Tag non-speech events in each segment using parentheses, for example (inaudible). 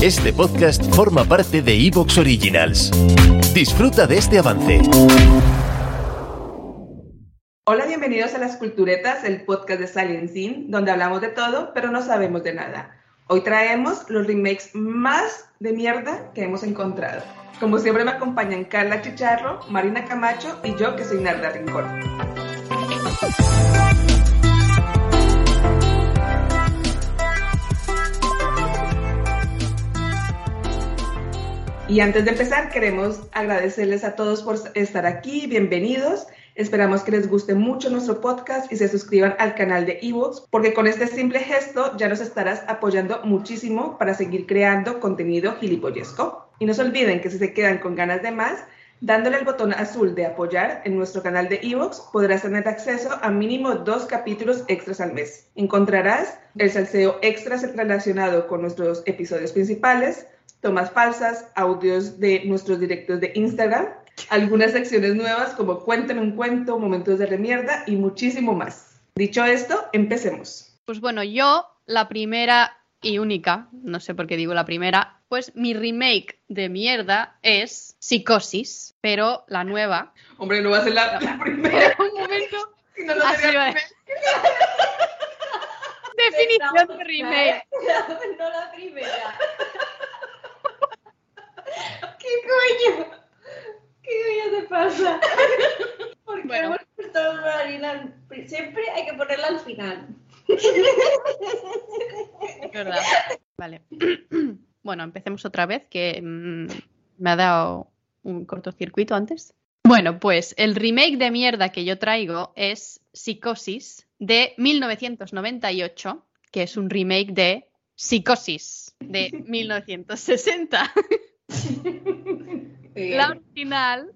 Este podcast forma parte de Evox Originals. Disfruta de este avance. Hola, bienvenidos a Las Culturetas, el podcast de Scene, donde hablamos de todo, pero no sabemos de nada. Hoy traemos los remakes más de mierda que hemos encontrado. Como siempre me acompañan Carla Chicharro, Marina Camacho y yo que soy Narda Rincón. Y antes de empezar, queremos agradecerles a todos por estar aquí. Bienvenidos. Esperamos que les guste mucho nuestro podcast y se suscriban al canal de eBooks, porque con este simple gesto ya nos estarás apoyando muchísimo para seguir creando contenido gilipollesco. Y no se olviden que si se quedan con ganas de más, dándole el botón azul de apoyar en nuestro canal de eBooks, podrás tener acceso a mínimo dos capítulos extras al mes. Encontrarás el salseo extras relacionado con nuestros episodios principales, tomas falsas, audios de nuestros directos de Instagram, algunas secciones nuevas como Cuéntame un cuento, Momentos de remierda y muchísimo más. Dicho esto, empecemos. Pues bueno, yo la primera y única, no sé por qué digo la primera, pues mi remake de mierda es Psicosis, pero la nueva. Hombre, no va a ser la, (laughs) la primera. (laughs) un momento. Si no, no Así sería. (laughs) Definición de remake. No la primera. ¿Qué coño? ¿Qué coño te pasa? ¿Por qué Bueno. hemos puesto la harina? Siempre hay que ponerla al final. Es verdad. Vale. (clears throat) Bueno, empecemos otra vez, que mm, me ha dado un cortocircuito antes. Bueno, pues el remake de mierda que yo traigo es Psicosis de 1998, que es un remake de Psicosis de (laughs) 1960. (laughs) La original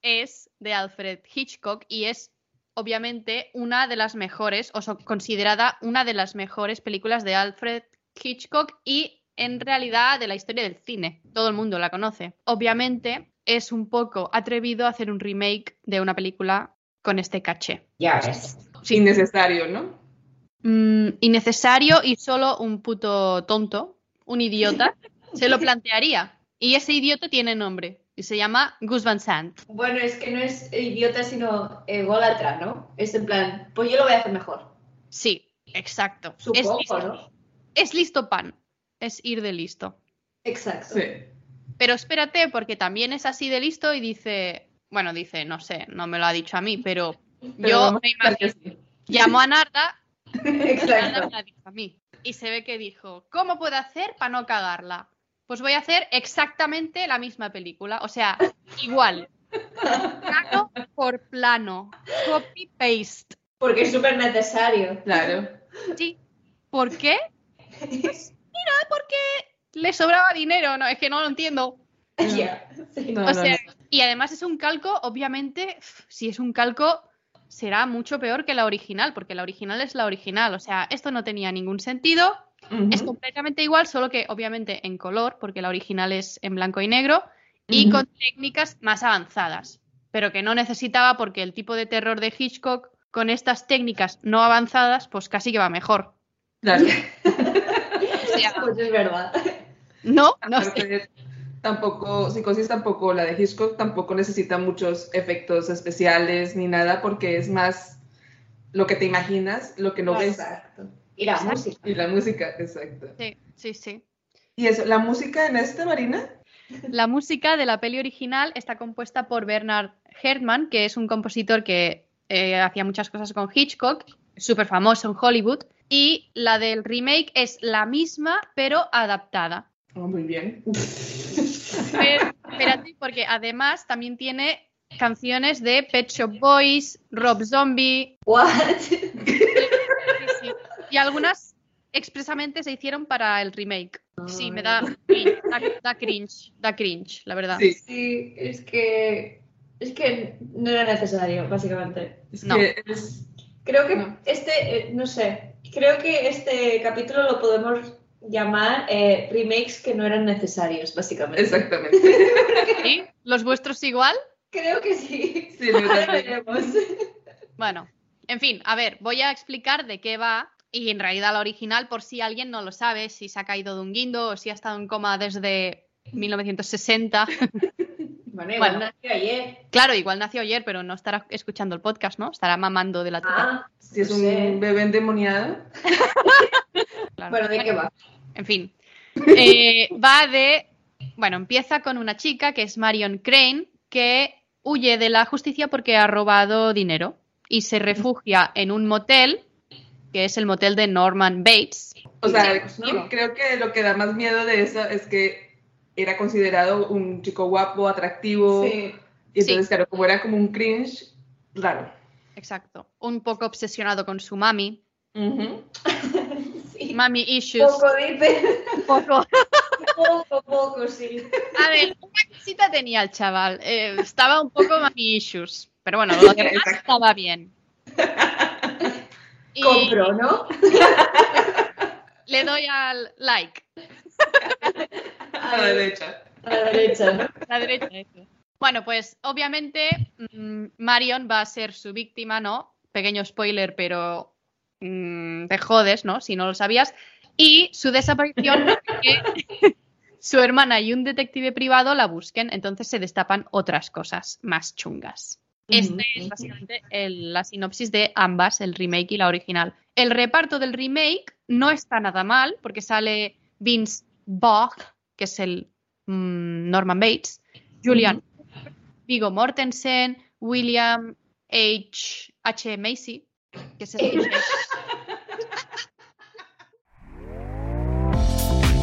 es de Alfred Hitchcock y es obviamente una de las mejores, o so- considerada una de las mejores películas de Alfred Hitchcock y en realidad de la historia del cine. Todo el mundo la conoce. Obviamente es un poco atrevido hacer un remake de una película con este caché. Ya ves. Sí. Innecesario, ¿no? Mm, innecesario y solo un puto tonto, un idiota, se lo (laughs) plantearía. Y ese idiota tiene nombre y se llama Gus Van Sant. Bueno, es que no es idiota, sino ególatra, ¿no? Es en plan, pues yo lo voy a hacer mejor. Sí, exacto. es, Supongo, listo, ¿no? es listo pan. Es ir de listo. Exacto. Sí. Pero espérate, porque también es así de listo y dice, bueno, dice, no sé, no me lo ha dicho a mí, pero, Pero yo me imagino, sí. llamó a Narda (laughs) y Narda me Exacto. lo ha dicho a mí. Y se ve que dijo, ¿cómo puedo hacer para no cagarla? Pues voy a hacer exactamente la misma película, o sea, igual. Plano por plano. Copy paste. Porque es súper necesario. Claro. Sí. ¿Por qué? Mira, porque le sobraba dinero, no, es que no lo entiendo. Ya. Sí. No, o no, sea, no. y además es un calco, obviamente, si es un calco, será mucho peor que la original, porque la original es la original. O sea, esto no tenía ningún sentido. Es completamente igual, solo que obviamente en color, porque la original es en blanco y negro, y con técnicas más avanzadas. Pero que no necesitaba porque el tipo de terror de Hitchcock, con estas técnicas no avanzadas, pues casi que va mejor. Claro. (laughs) O sea, (laughs) Pues es verdad. no, no sé. Tampoco, Psicosis tampoco, la de Hitchcock tampoco necesita muchos efectos especiales ni nada porque es más lo que te imaginas, lo que no ves Exacto. Y la Exacto. música. y la música, exacto. Sí, sí, sí. Y eso, la música en este, Marina, La música de la peli original está compuesta por Bernard Herrmann, que es un compositor que eh, hacía muchas cosas con Hitchcock, súper famoso en Hollywood. Y la del remake es la misma, pero adaptada. Oh, muy bien. Pero, espérate, porque además también tiene canciones de Pet Shop Boys, Rob Zombie, What? (laughs) y algunas expresamente se hicieron para el remake. Sí, me da cringe, da, da cringe, da cringe, la verdad. Sí, Sí, es que. Es que no era necesario, básicamente. es No. que es- Creo que No. este, eh, no sé, creo que este capítulo lo podemos llamar eh, remakes que no eran necesarios, básicamente. exactamente. (laughs) ¿Sí? ¿Los vuestros igual? Creo que sí. Sí, (laughs) lo Ahora también. veremos. Bueno, en fin, a ver, voy a explicar de qué va Y en realidad la original, por si alguien no lo sabe, si se ha caído de un guindo o si ha estado en coma desde 1960. (laughs) Bueno, igual Bueno. nació ayer. Claro, igual nació ayer, pero no estará escuchando el podcast, ¿no? Estará mamando de la teta. Ah, Si es un bebé endemoniado. (laughs) claro. Bueno, ¿de qué va? En fin. Eh, va de. Bueno, empieza con una chica que es Marion Crane, que huye de la justicia porque ha robado dinero y se refugia en un motel, que es el motel de Norman Bates. O sea, Sí, ¿no? creo que lo que da más miedo de eso es que era considerado un chico guapo, atractivo. Sí. Y entonces, claro, como era como un cringe, raro. Exacto. Un poco obsesionado con su mami. (laughs) Sí. Mami issues. Poco, dice. Un poco. Poco, poco, sí. A ver, una cosita tenía el chaval. Eh, estaba un poco mami issues. Pero bueno, lo demás estaba bien. (laughs) Y Compro, ¿no? (laughs) le doy al like. A la derecha. A la derecha, ¿no? La derecha, eso. Bueno, pues obviamente mm, Marion va a ser su víctima, ¿no? Pequeño spoiler, pero mm, te jodes, ¿no? Si no lo sabías. Y su desaparición (laughs) que su hermana y un detective privado la busquen, entonces se destapan otras cosas más chungas. Este es básicamente el- la sinopsis de ambas, el remake y la original. El reparto del remake no está nada mal, porque sale Vince Bach, que es el mm, Norman Bates, Julian, Vigo Mortensen, William H. H. Macy, que es el (laughs)